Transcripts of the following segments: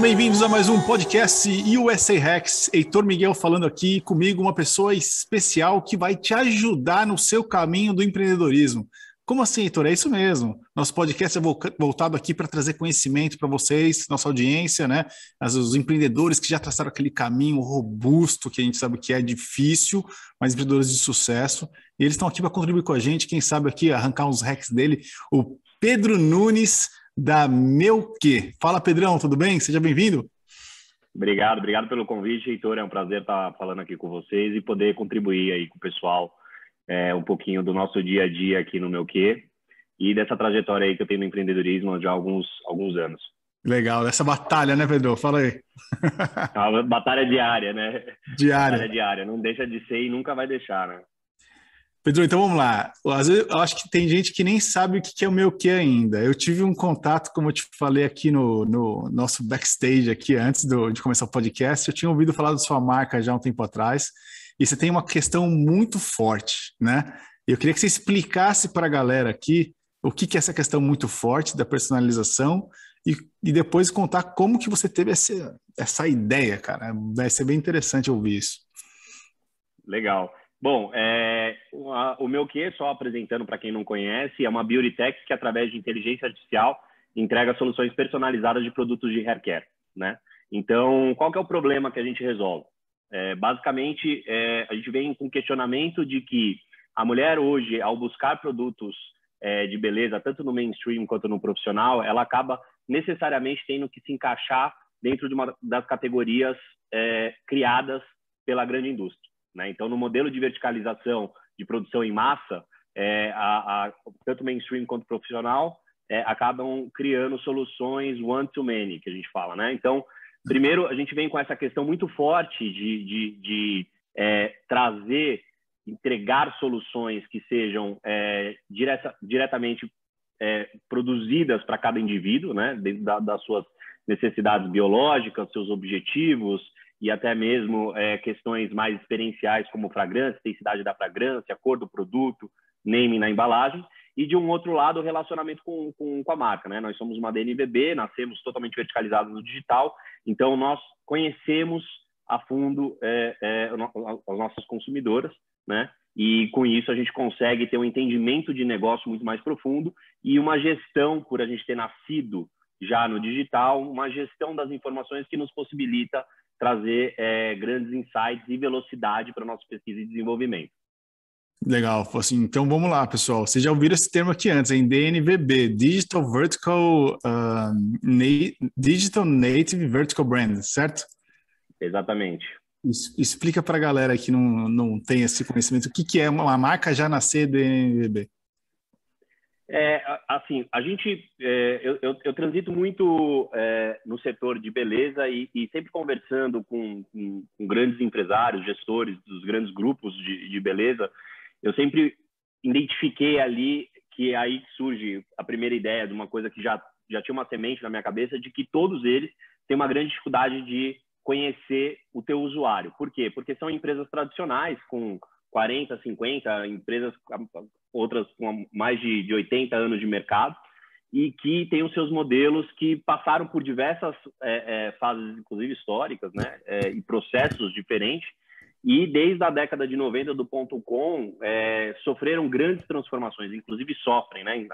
Sejam bem-vindos a mais um podcast USA Hacks. Heitor Miguel falando aqui comigo, uma pessoa especial que vai te ajudar no seu caminho do empreendedorismo. Como assim, Heitor? É isso mesmo. Nosso podcast é voltado aqui para trazer conhecimento para vocês, nossa audiência, né? Os empreendedores que já traçaram aquele caminho robusto, que a gente sabe que é difícil, mas empreendedores de sucesso. E eles estão aqui para contribuir com a gente, quem sabe aqui arrancar uns hacks dele. O Pedro Nunes, da Meu Que. Fala, Pedrão, tudo bem? Seja bem-vindo. Obrigado, obrigado pelo convite, Heitor. É um prazer estar falando aqui com vocês e poder contribuir aí com o pessoal é, um pouquinho do nosso dia a dia aqui no meu quê e dessa trajetória aí que eu tenho no empreendedorismo já há alguns, alguns anos. Legal, essa batalha, né, Pedro? Fala aí. A batalha diária, né? Diária. Batalha diária, não deixa de ser e nunca vai deixar, né? Pedro, então vamos lá. Às vezes eu acho que tem gente que nem sabe o que é o meu que ainda. Eu tive um contato, como eu te falei aqui no, no nosso backstage aqui antes do, de começar o podcast. Eu tinha ouvido falar da sua marca já um tempo atrás e você tem uma questão muito forte, né? Eu queria que você explicasse para a galera aqui o que, que é essa questão muito forte da personalização e, e depois contar como que você teve essa, essa ideia, cara. Vai ser bem interessante ouvir isso. Legal. Bom, é, o, meu que, só apresentando para quem não conhece, é uma beauty tech que, através de inteligência artificial, entrega soluções personalizadas de produtos de haircare, né? Então, qual que é o problema que a gente resolve? É, basicamente, é, a gente vem com questionamento de que a mulher hoje, ao buscar produtos é, de beleza, tanto no mainstream quanto no profissional, ela acaba necessariamente tendo que se encaixar dentro de uma das categorias é, criadas pela grande indústria. Né? Então, no modelo de verticalização de produção em massa, é, a, a, tanto mainstream quanto profissional é, acabam criando soluções one-to-many, que a gente fala. Né? Então, Primeiro, a gente vem com essa questão muito forte de, de, de é, trazer, entregar soluções que sejam é, direta, diretamente é, produzidas para cada indivíduo, né, dentro da, das suas necessidades biológicas, seus objetivos e até mesmo é, questões mais experienciais como fragrância, intensidade da fragrância, cor do produto, naming na embalagem e de um outro lado o relacionamento com, com, com, a marca, né? Nós somos uma DNVB, nascemos totalmente verticalizados no digital, então nós conhecemos a fundo é, é, as nossas consumidoras, né? E com isso a gente consegue ter um entendimento de negócio muito mais profundo e uma gestão, por a gente ter nascido já no digital, uma gestão das informações que nos possibilita trazer é, grandes insights e velocidade para a nossa pesquisa e desenvolvimento. Legal, assim, então vamos lá, pessoal. Vocês já ouviram esse termo aqui antes, em DNVB, Digital Vertical uh, Na Digital Native Vertical Brand, certo? Exatamente. Explica para a galera que não, não tem esse conhecimento, o que, que é uma marca já nascer DNVB? É, assim, a gente, é, eu, eu, eu, transito muito é, no setor de beleza e, e sempre conversando com, com, com, grandes empresários, gestores dos grandes grupos de, de beleza, eu sempre identifiquei ali que aí surge a primeira ideia de uma coisa que já, já tinha uma semente na minha cabeça, de que todos eles têm uma grande dificuldade de conhecer o teu usuário. Por quê? Porque são empresas tradicionais, com 40, 50, empresas, outras com mais de, de 80 anos de mercado, e que têm os seus modelos que passaram por diversas é, é, fases, inclusive históricas, né, é, e processos diferentes, e desde a década de 90 do ponto com é, sofreram grandes transformações, inclusive sofrem, né?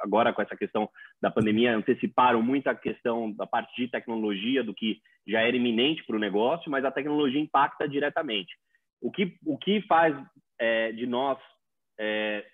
Agora com essa questão da pandemia anteciparam muito a questão da parte de tecnologia do que já era iminente para o negócio, mas a tecnologia impacta diretamente. O que o que faz é, de nós é,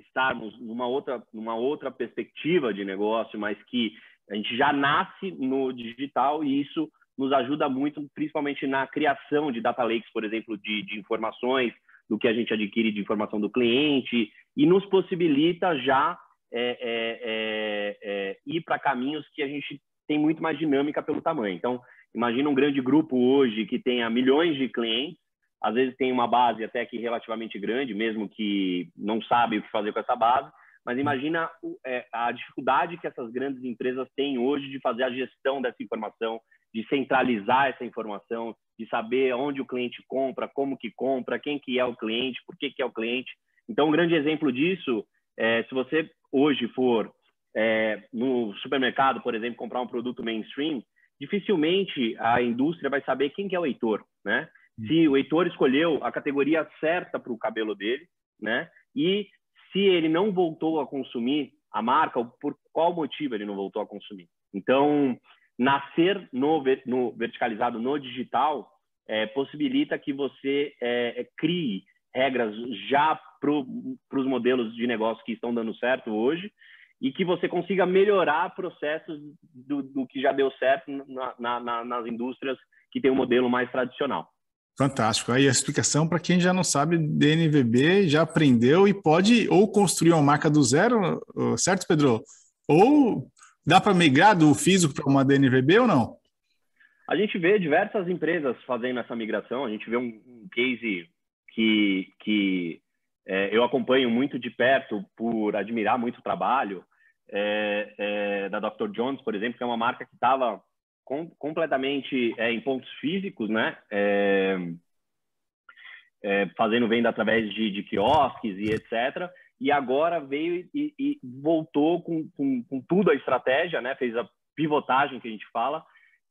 estarmos numa outra numa outra perspectiva de negócio, mas que a gente já nasce no digital e isso nos ajuda muito, principalmente na criação de data lakes, por exemplo, de, de informações, do que a gente adquire de informação do cliente, e nos possibilita já é, é, é, é ir para caminhos que a gente tem muito mais dinâmica pelo tamanho. Então, imagina um grande grupo hoje que tenha milhões de clientes, às vezes tem uma base até que relativamente grande, mesmo que não sabe o que fazer com essa base, mas imagina é, a dificuldade que essas grandes empresas têm hoje de fazer a gestão dessa informação, de centralizar essa informação, de saber onde o cliente compra, como que compra, quem que é o cliente, por que que é o cliente. Então, um grande exemplo disso, é, se você hoje for é, no supermercado, por exemplo, comprar um produto mainstream, dificilmente a indústria vai saber quem que é o Heitor, né? Se o Heitor escolheu a categoria certa para o cabelo dele, né? E se ele não voltou a consumir a marca, por qual motivo ele não voltou a consumir. Então, nascer no, no verticalizado, no digital, é, possibilita que você é, é crie regras já para os modelos de negócio que estão dando certo hoje e que você consiga melhorar processos do, do que já deu certo na, na, nas indústrias que tem um modelo mais tradicional. Fantástico. Aí a explicação para quem já não sabe DNVB, já aprendeu e pode ou construir uma marca do zero, certo, Pedro? Ou dá para migrar do físico para uma DNVB ou não? A gente vê diversas empresas fazendo essa migração. A gente vê um, um case que, que é, eu acompanho muito de perto por admirar muito o trabalho é, é, da Dr. Jones, por exemplo, que é uma marca que estava com, completamente é, em pontos físicos, né? É, é, fazendo venda através de, de, quiosques e etc. E agora veio e, e voltou com, com, com, tudo a estratégia, né? Fez a pivotagem que a gente fala.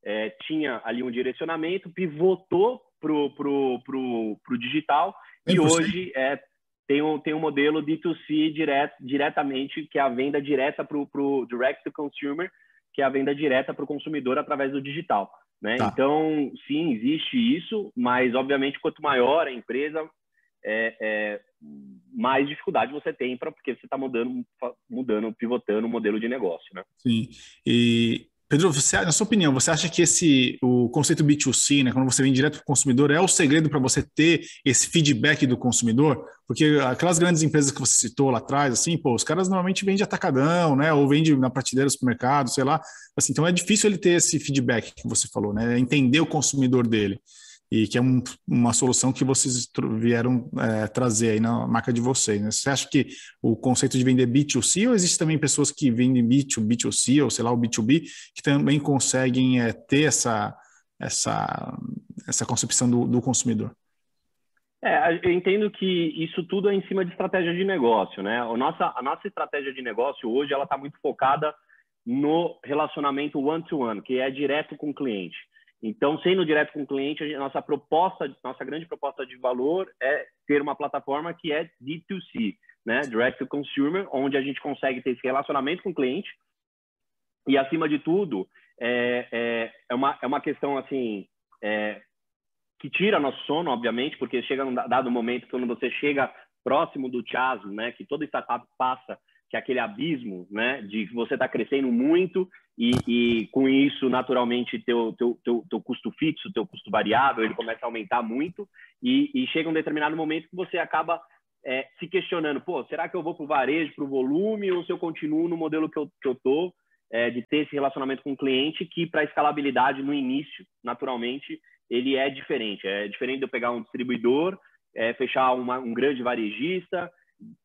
É, tinha ali um direcionamento, pivotou pro, pro, pro, pro digital e hoje é, tem, um, tem um modelo D2C direto, diretamente, que é a venda direta para o direct to consumer, que é a venda direta para o consumidor através do digital. Né? Tá. Então, sim, existe isso, mas obviamente quanto maior a empresa, é, é, mais dificuldade você tem para porque você está mudando, mudando, pivotando o modelo de negócio, né? Sim. E Pedro, você, na sua opinião, você acha que esse o conceito B2C, né, quando você vem direto para o consumidor, é o segredo para você ter esse feedback do consumidor? Porque aquelas grandes empresas que você citou lá atrás, assim, pô, os caras normalmente vendem atacadão, né, ou vendem na prateleira do supermercado, sei lá. Assim, então é difícil ele ter esse feedback que você falou, né, entender o consumidor dele e que é um, uma solução que vocês vieram é, trazer aí na marca de vocês. Né? Você acha que o conceito de vender B2C ou existe também pessoas que vendem B2, B2C ou sei lá, o B2B, que também conseguem é, ter essa, essa, essa concepção do, do consumidor? É, eu entendo que isso tudo é em cima de estratégia de negócio, né? A nossa, a nossa estratégia de negócio hoje ela está muito focada no relacionamento one-to-one, -one, que é direto com o cliente. Então, sendo direto com o cliente, a nossa proposta, nossa grande proposta de valor é ter uma plataforma que é D2C, né? Direct to Consumer, onde a gente consegue ter esse relacionamento com o cliente e, acima de tudo, é, é, é uma, é uma questão, assim, é, que tira nosso sono, obviamente, porque chega num dado momento quando você chega próximo do chasm, né? Que toda startup passa que é aquele abismo, né, de que você está crescendo muito e, e, com isso, naturalmente, teu, teu, teu, teu custo fixo, teu custo variável, ele começa a aumentar muito e, e chega um determinado momento que você acaba é, se questionando, pô, será que eu vou para o varejo, para o volume, ou se eu continuo no modelo que eu, que eu tô, é, de ter esse relacionamento com o cliente, que para escalabilidade no início, naturalmente, ele é diferente. É diferente de eu pegar um distribuidor, é, fechar uma, um grande varejista,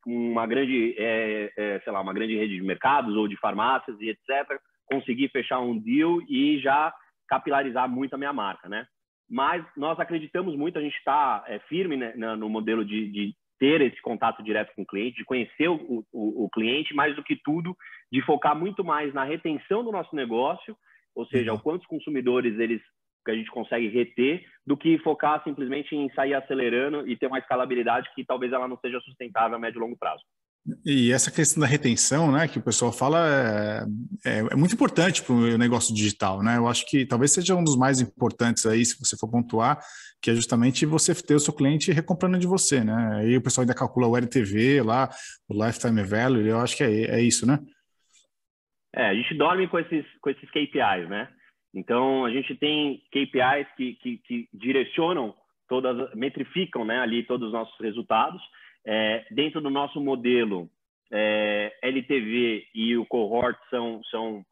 uma grande, é, é, sei lá, uma grande rede de mercados ou de farmácias e etc, conseguir fechar um deal e já capilarizar muito a minha marca, né? Mas nós acreditamos muito, a gente está é, firme né, no modelo de, de, ter esse contato direto com o cliente, de conhecer o, o, o, cliente, mais do que tudo, de focar muito mais na retenção do nosso negócio, ou seja, uhum. quantos consumidores eles que a gente consegue reter do que focar simplesmente em sair acelerando e ter uma escalabilidade que talvez ela não seja sustentável a médio e longo prazo. E essa questão da retenção, né, que o pessoal fala, é, é, é muito importante para o negócio digital, né? Eu acho que talvez seja um dos mais importantes aí, se você for pontuar, que é justamente você ter o seu cliente recomprando de você, né? Aí o pessoal ainda calcula o LTV lá, o lifetime value, eu acho que é, é isso, né? É, a gente dorme com esses, com esses KPIs, né? Então, a gente tem KPIs que, que, que direcionam todas, metrificam né, ali todos os nossos resultados. É, dentro do nosso modelo, é, LTV e o cohort são, são,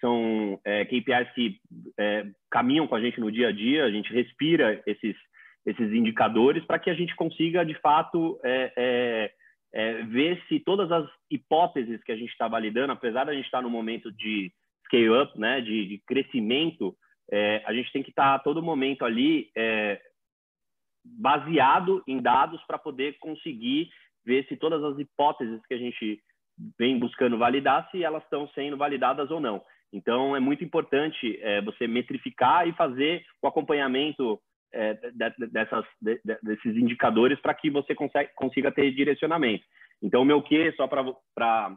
são é, KPIs que é, caminham com a gente no dia a dia, a gente respira esses, esses indicadores para que a gente consiga, de fato, é, é, ver se todas as hipóteses que a gente está validando, apesar de a gente estar tá no momento de scale-up, né, de, de crescimento, a gente tem que estar tá a todo momento ali baseado em dados para poder conseguir ver se todas as hipóteses que a gente vem buscando validar, se elas estão sendo validadas ou não. Então, é muito importante é, você metrificar e fazer o acompanhamento é, dessas, de, desses indicadores para que você consiga, consiga ter direcionamento. Então, o meu que, só para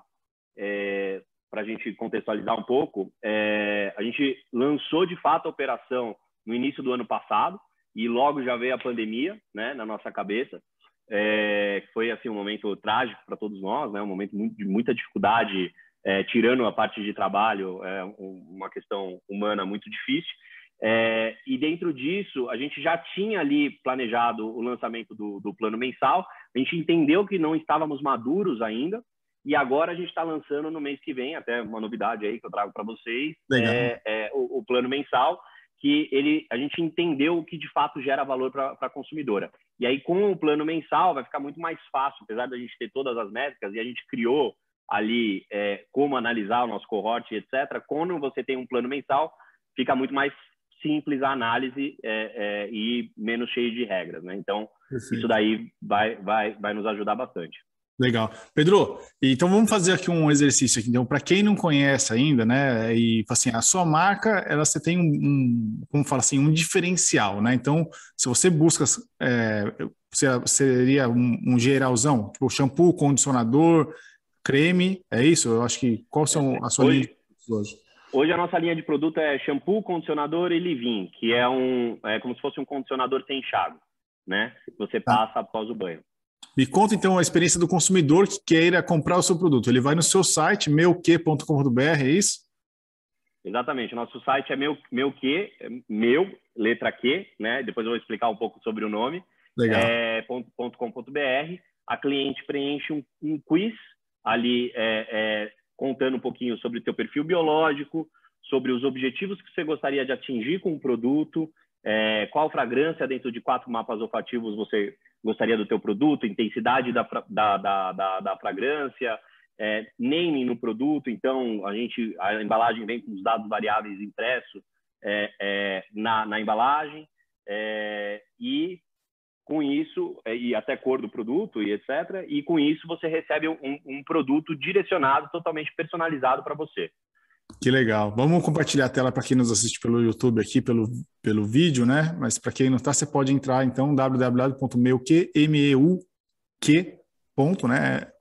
é, a gente contextualizar um pouco, é, a gente lançou de fato a operação no início do ano passado e logo já veio a pandemia né, na nossa cabeça. É, foi assim um momento trágico para todos nós, né, um momento de muita dificuldade, é, tirando a parte de trabalho, é uma questão humana muito difícil. É, e dentro disso, a gente já tinha ali planejado o lançamento do, do, plano mensal, a gente entendeu que não estávamos maduros ainda, e agora a gente está lançando no mês que vem, até uma novidade aí que eu trago para vocês, é, é, o, o, plano mensal, que ele, a gente entendeu o que de fato gera valor para a consumidora. E aí, com o plano mensal, vai ficar muito mais fácil, apesar da gente ter todas as métricas, e a gente criou ali é, como analisar o nosso cohort, etc. Quando você tem um plano mensal, fica muito mais simples a análise é, é, e menos cheio de regras, né? Então, Perfeito. isso daí vai, vai, vai nos ajudar bastante. Legal. Pedro, então vamos fazer aqui um exercício aqui. Então, para quem não conhece ainda, né, e assim, a sua marca, ela você tem um, um como fala assim, um diferencial, né? Então, se você busca, é, seria um, um geralzão, tipo shampoo, condicionador, creme, é isso? Eu acho que qual são a sua hoje, linha hoje? Hoje a nossa linha de produto é shampoo, condicionador e leave-in, que é um é como se fosse um condicionador sem enxágue, né? Você tá. passa após o banho. Me conta então a experiência do consumidor que queira comprar o seu produto. Ele vai no seu site meuque.com.br, é isso? Exatamente. Nosso site é meu, meu que, meu, letra Q, né? Depois eu vou explicar um pouco sobre o nome. Legal. É, .com.br. A cliente preenche um, um quiz ali é, é, contando um pouquinho sobre o teu perfil biológico, sobre os objetivos que você gostaria de atingir com o produto, é, qual fragrância dentro de quatro mapas olfativos você gostaria do teu produto, intensidade da, da, da, da, da fragrância, é, naming no produto, então a gente a embalagem vem com os dados variáveis impressos é, é, na, na embalagem é, e com isso, é, e até cor do produto e etc. E com isso você recebe um, um produto direcionado, totalmente personalizado para você. Que legal. Vamos compartilhar a tela para quem nos assiste pelo YouTube aqui, pelo, pelo vídeo, né? Mas para quem não está, você pode entrar então www.meuq, ponto, né.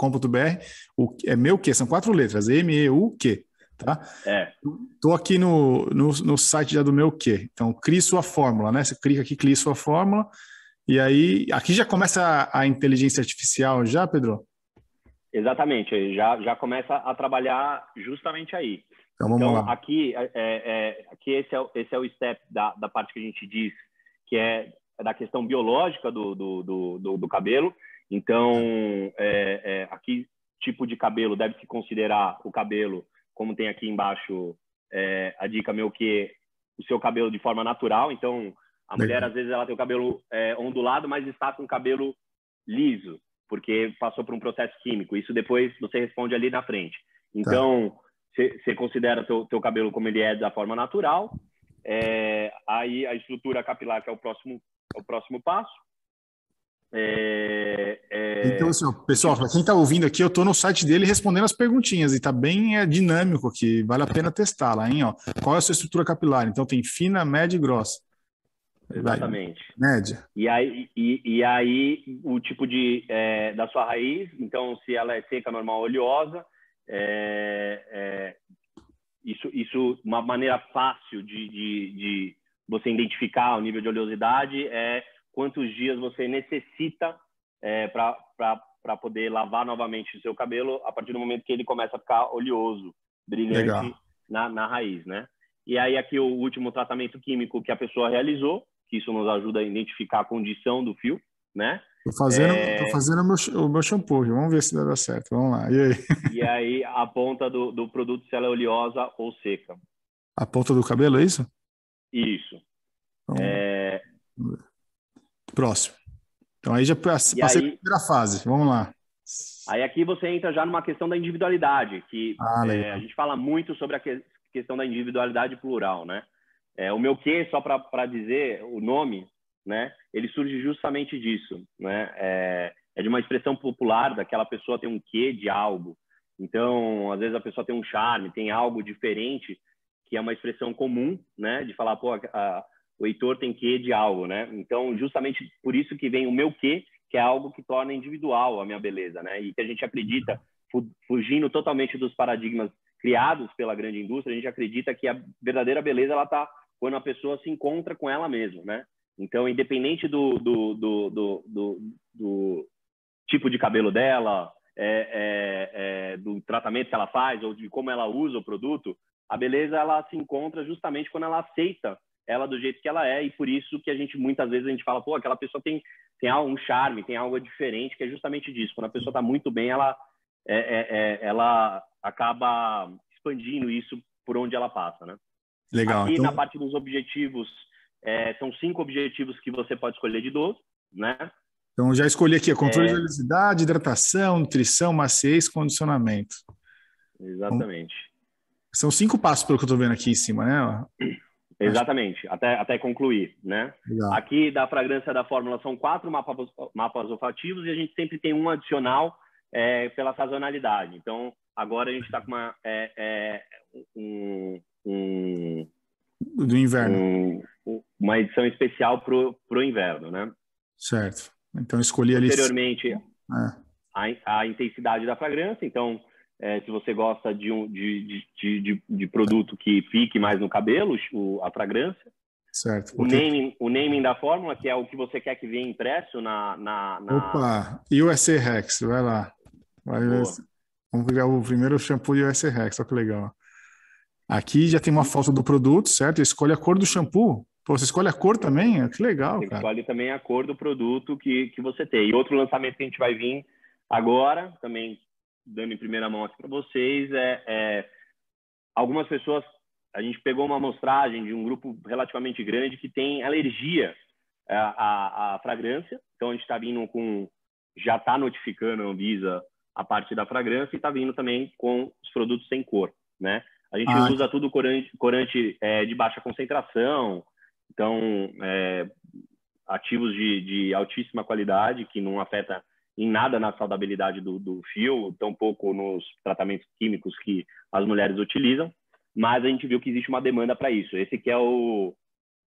O é meu que são quatro letras, M E U Q, tá? É. Tô aqui no, no, no site já do meu que. Então, crie sua fórmula, né? Você clica aqui, crie sua fórmula e aí, aqui já começa a, a inteligência artificial, já, Pedro? Exatamente, já, já começa a trabalhar justamente aí. Então, vamos então, lá. Aqui, é, é, aqui esse, é, esse é o step da, da parte que a gente diz, que é da questão biológica do, do, do, do cabelo. Então, é, é, aqui, tipo de cabelo, deve-se considerar o cabelo, como tem aqui embaixo é, a dica meu, que o seu cabelo de forma natural. Então, a mulher, às vezes, ela tem o cabelo é, ondulado, mas está com o cabelo liso, porque passou por um processo químico. Isso depois você responde ali na frente. Então, você considera teu, teu cabelo como ele é da forma natural. É, aí a estrutura capilar, que é o próximo, é o próximo passo. É, é... Então, assim, pessoal, para quem está ouvindo aqui, eu estou no site dele respondendo as perguntinhas e está bem é, dinâmico aqui, vale a pena testar lá, hein? Ó. Qual é a sua estrutura capilar? Então, tem fina, média e grossa. Exatamente. Média. E aí, e, e aí o tipo de é, da sua raiz, então se ela é seca, normal, oleosa, é, é, isso, isso uma maneira fácil de, de, de, você identificar o nível de oleosidade é quantos dias você necessita é, para poder lavar novamente o seu cabelo a partir do momento que ele começa a ficar oleoso, brilhante na, na raiz, né? E aí aqui o último tratamento químico que a pessoa realizou, que isso nos ajuda a identificar a condição do fio, né? Tô fazendo, é... tô fazendo o, meu, o meu shampoo, vamos ver se dá certo. Vamos lá. E aí? E aí a ponta do, do produto se ela é oleosa ou seca. A ponta do cabelo, é isso? Isso. é... Próximo. Então aí já passei aí... a primeira fase. Vamos lá. Aí aqui você entra já numa questão da individualidade, que ah, é, a gente fala muito sobre a questão da individualidade plural, né? É, o meu que, só para dizer o nome, né, ele surge justamente disso. Né? É, é, de uma expressão popular daquela pessoa tem um quê de algo. Então, às vezes a pessoa tem um charme, tem algo diferente que é uma expressão comum, né? De falar, pô, a, a, o Heitor tem que de algo, né? Então, justamente por isso que vem o meu que, que é algo que torna individual a minha beleza, né? E que a gente acredita, fugindo totalmente dos paradigmas criados pela grande indústria, a gente acredita que a verdadeira beleza ela está quando a pessoa se encontra com ela mesma, né? Então, independente do, do, do, do, do, do tipo de cabelo dela, é, é, é, do tratamento que ela faz ou de como ela usa o produto, a beleza ela se encontra justamente quando ela aceita ela do jeito que ela é e por isso que a gente muitas vezes a gente fala, pô, aquela pessoa tem tem um charme, tem algo diferente que é justamente disso. Quando a pessoa está muito bem, ela é, é, é, ela acaba expandindo isso por onde ela passa, né? Legal. Aqui então... na parte dos objetivos é, são cinco objetivos que você pode escolher de 12, né? Então já escolhi aqui: controle de oleosidade, hidratação, nutrição, maciez, condicionamento. Exatamente. Então, são cinco passos pelo que eu estou vendo aqui em cima, né? Exatamente, até, até concluir, né? Legal. Aqui da fragrância da fórmula são quatro mapas, mapas olfativos e a gente sempre tem um adicional é, pela sazonalidade. Então, agora a gente está com uma, é, é, um, um, Do inverno. Um, uma edição especial para o inverno, né? Certo. Então, escolhi ali... Posteriormente, é. a, a intensidade da fragrância. Então, é, se você gosta de, um, de, de, de, de, produto que fique mais no cabelo, o, a fragrância. Certo. Porque... O, naming, o naming da fórmula, que é o que você quer que venha impresso na. na, na... Opa! USA Rex, vai lá. Vai Vamos pegar o primeiro shampoo USA Rex, olha que legal. Aqui já tem uma foto do produto, certo? Escolhe a cor do shampoo. Pô, você escolhe a cor também? Que legal, você cara. escolhe também a cor do produto que, que você tem. E outro lançamento que a gente vai vir agora, também dando em primeira mão aqui para vocês, é, é, algumas pessoas, a gente pegou uma amostragem de um grupo relativamente grande que tem alergia à, à, à fragrância, então a gente está vindo com, já está notificando a Anvisa a parte da fragrância e está vindo também com os produtos sem cor, né? A gente ah. usa tudo corante, corante é, de baixa concentração, então é, ativos de, de altíssima qualidade que não afeta em nada na saudabilidade do, do fio, tampouco nos tratamentos químicos que as mulheres utilizam, mas a gente viu que existe uma demanda para isso. Esse que é o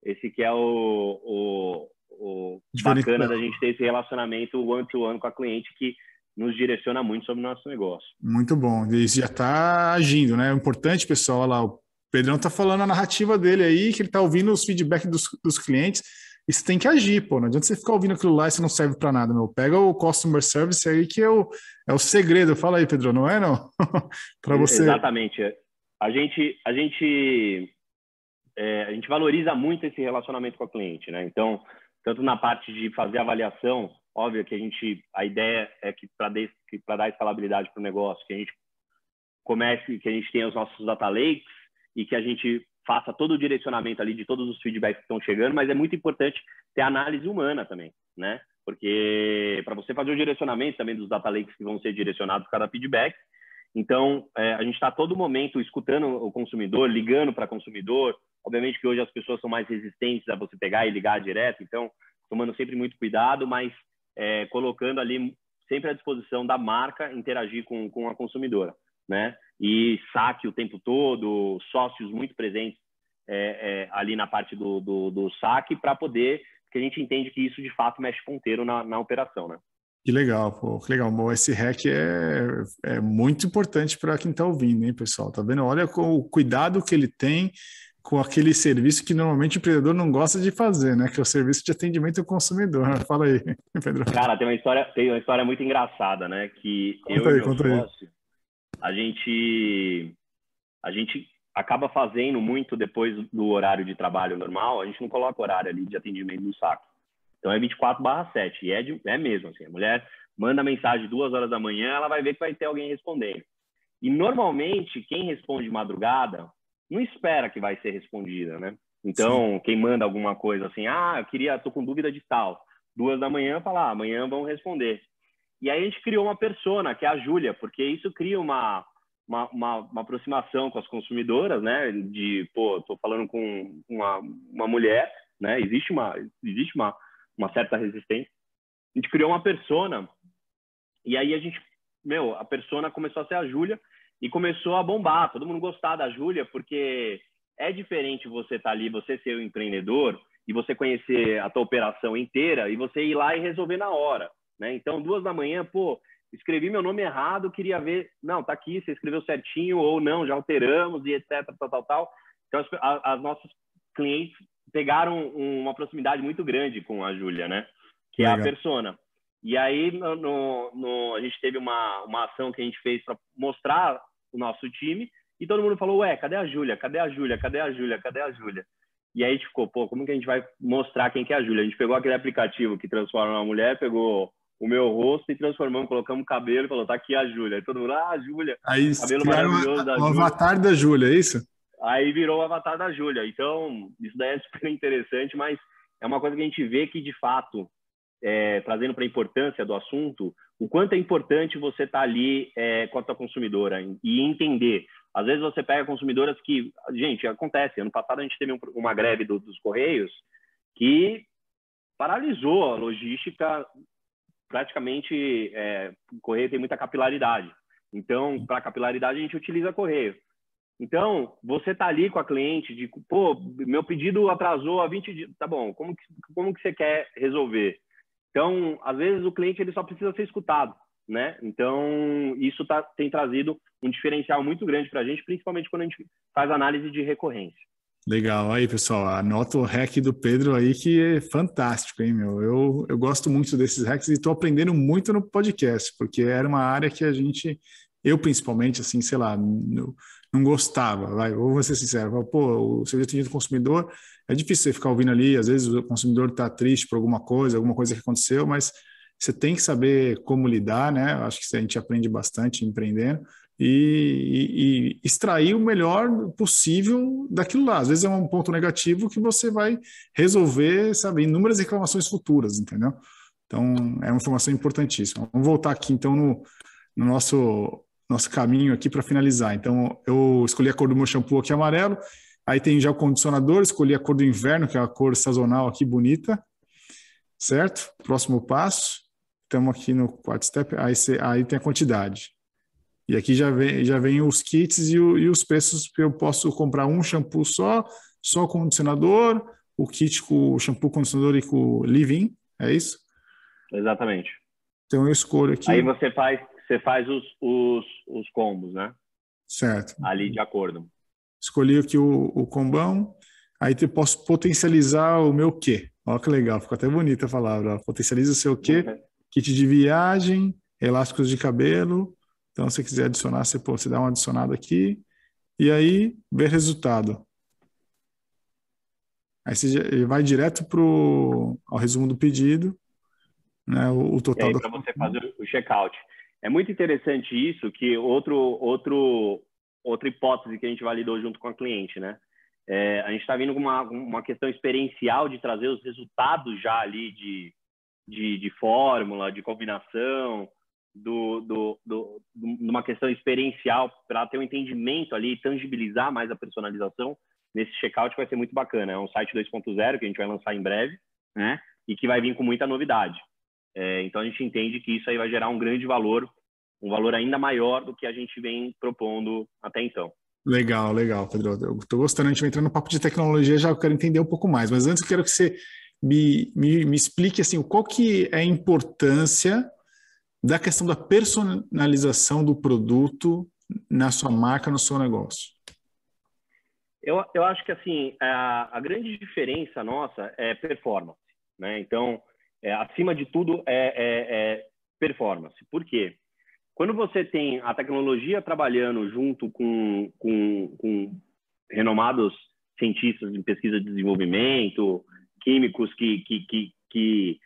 esse que é o, o, o bacana da gente ter esse relacionamento one to one com a cliente que nos direciona muito sobre o nosso negócio. Muito bom. E já está agindo, né? É importante, pessoal, olha lá, o Pedrão está falando a narrativa dele aí, que ele está ouvindo os feedbacks dos, dos clientes e você tem que agir, pô. Não adianta você ficar ouvindo aquilo lá e você não serve para nada, meu. Pega o customer service aí que é o, é o segredo. Fala aí, Pedro, não é não? para você. Exatamente. A gente, a gente, é, a gente valoriza muito esse relacionamento com o cliente, né? Então, tanto na parte de fazer avaliação, óbvio que a gente, a ideia é que para dar escalabilidade para o negócio, que a gente comece, que a gente tenha os nossos data lakes e que a gente faça todo o direcionamento ali de todos os feedbacks que estão chegando, mas é muito importante ter análise humana também, né? Porque para você fazer o direcionamento também dos data lakes que vão ser direcionados cada feedback, então é, a gente está todo momento escutando o consumidor, ligando para o consumidor. Obviamente que hoje as pessoas são mais resistentes a você pegar e ligar direto, então tomando sempre muito cuidado, mas é, colocando ali sempre à disposição da marca interagir com, com a consumidora né? E saque o tempo todo, sócios muito presentes é, é, ali na parte do, do, do saque para poder, porque a gente entende que isso de fato mexe ponteiro na, na operação, né? Que legal, pô, que legal. Bom, esse REC é, é muito importante para quem está ouvindo, hein, pessoal? Tá vendo? Olha o cuidado que ele tem com aquele serviço que normalmente o empreendedor não gosta de fazer, né? Que é o serviço de atendimento ao consumidor. Fala aí, Pedro. Cara, tem uma história, tem uma história muito engraçada, né? Que conta eu aí, e meu sócio, a gente a gente acaba fazendo muito depois do horário de trabalho normal, a gente não coloca horário ali de atendimento no saco. Então é 24 barra 7, e é, de, é mesmo assim, a mulher manda mensagem duas horas da manhã, ela vai ver que vai ter alguém respondendo. E normalmente, quem responde de madrugada, não espera que vai ser respondida, né? Então, Sim. quem manda alguma coisa assim, ah, eu queria, tô com dúvida de tal, duas da manhã, fala, ah, amanhã vão responder. E aí a gente criou uma persona, que é a Júlia, porque isso cria uma, uma, uma, uma, aproximação com as consumidoras, né? De, pô, tô falando com uma, uma mulher, né? Existe uma, existe uma, uma certa resistência. A gente criou uma persona e aí a gente, meu, a persona começou a ser a Júlia e começou a bombar. Todo mundo gostava da Júlia porque é diferente você estar tá ali, você ser o um empreendedor e você conhecer a tua operação inteira e você ir lá e resolver na hora, né? Então, duas da manhã, pô, escrevi meu nome errado, queria ver, não, tá aqui, você escreveu certinho ou não, já alteramos e etc, tal, tal, tal. Então, as, as nossas clientes pegaram uma proximidade muito grande com a Júlia, né? Que Legal. é a persona. E aí, no, no, no, a gente teve uma, uma ação que a gente fez para mostrar o nosso time e todo mundo falou, ué, cadê a Júlia? Cadê a Júlia? Cadê a Júlia? Cadê a Júlia? E aí a gente ficou, pô, como que a gente vai mostrar quem que é a Júlia? A gente pegou aquele aplicativo que transforma uma mulher, pegou o meu rosto e transformamos, colocamos cabelo e falou, tá aqui a Júlia. Aí todo mundo, ah, a Júlia. Aí cabelo maravilhoso da o avatar da Júlia, é isso? Aí virou o avatar da Júlia. Então, isso daí é super interessante, mas é uma coisa que a gente vê que, de fato, é, trazendo para a importância do assunto, o quanto é importante você estar tá ali é, com a tua consumidora e entender. Às vezes você pega consumidoras que, gente, acontece. Ano passado a gente teve uma greve do, dos Correios que paralisou a logística. Praticamente, é, Correio tem muita capilaridade. Então, para capilaridade, a gente utiliza Correio. Então, você tá ali com a cliente de, pô, meu pedido atrasou há 20 dias. Tá bom, como que, como que você quer resolver? Então, às vezes o cliente ele só precisa ser escutado, né? Então, isso tá, tem trazido um diferencial muito grande para a gente, principalmente quando a gente faz análise de recorrência. Legal, aí pessoal, anota o hack do Pedro aí que é fantástico, hein, meu? Eu, eu gosto muito desses hacks e estou aprendendo muito no podcast, porque era uma área que a gente, eu principalmente, assim, sei lá, não gostava, vai, vou ser sincero, pô, o serviço atendimento do consumidor, é difícil você ficar ouvindo ali, às vezes o consumidor está triste por alguma coisa, alguma coisa que aconteceu, mas você tem que saber como lidar, né? Acho que a gente aprende bastante empreendendo e, e, e, extrair o melhor possível daquilo lá. Às vezes é um ponto negativo que você vai resolver, sabe, inúmeras reclamações futuras, entendeu? Então, é uma informação importantíssima. Vamos voltar aqui, então, no, no nosso nosso caminho aqui para finalizar. Então, eu escolhi a cor do meu shampoo aqui amarelo, aí tem já o condicionador, escolhi a cor do inverno, que é a cor sazonal aqui bonita, certo? Próximo passo, estamos aqui no quarto step, aí, cê, aí tem a quantidade. E aqui já vem, já vem os kits e, o, e os preços que eu posso comprar um shampoo só, só condicionador, o kit com o shampoo, condicionador e com o leave-in, é isso? Exatamente. Então eu escolho aqui. Aí você faz você faz os, os, os combos, né? Certo. Ali de acordo. Escolhi aqui o, o combão, aí eu posso potencializar o meu quê? Olha que legal, ficou até bonita a palavra. Potencializa o seu quê? Uhum. Kit de viagem, elásticos de cabelo. Então, se você quiser adicionar, você, pô, você dá uma adicionada aqui. E aí, ver resultado. Aí você vai direto pro, ao resumo do pedido, né, o, o total. Para você fazer o checkout. É muito interessante isso, que outro, outro, outra hipótese que a gente validou junto com a cliente, né? É, a gente está vindo com uma, uma questão experiencial de trazer os resultados já ali de, de, de fórmula, de combinação, do, do, do, de uma questão experiencial para ter um entendimento ali, tangibilizar mais a personalização nesse checkout vai ser muito bacana. É um site 2.0 que a gente vai lançar em breve, né? E que vai vir com muita novidade. É, então a gente entende que isso aí vai gerar um grande valor, um valor ainda maior do que a gente vem propondo até então. Legal, legal, Pedro. Eu estou gostando, a gente vai entrar no papo de tecnologia, já quero entender um pouco mais, mas antes eu quero que você me, me, me explique assim, qual que é a importância da questão da personalização do produto na sua marca, no seu negócio. Eu, eu acho que assim a, a grande diferença nossa é performance, né? Então é, acima de tudo, é, é, é, performance. Por quê? Quando você tem a tecnologia trabalhando junto com, com, com renomados cientistas em pesquisa de desenvolvimento, químicos que, que, que, que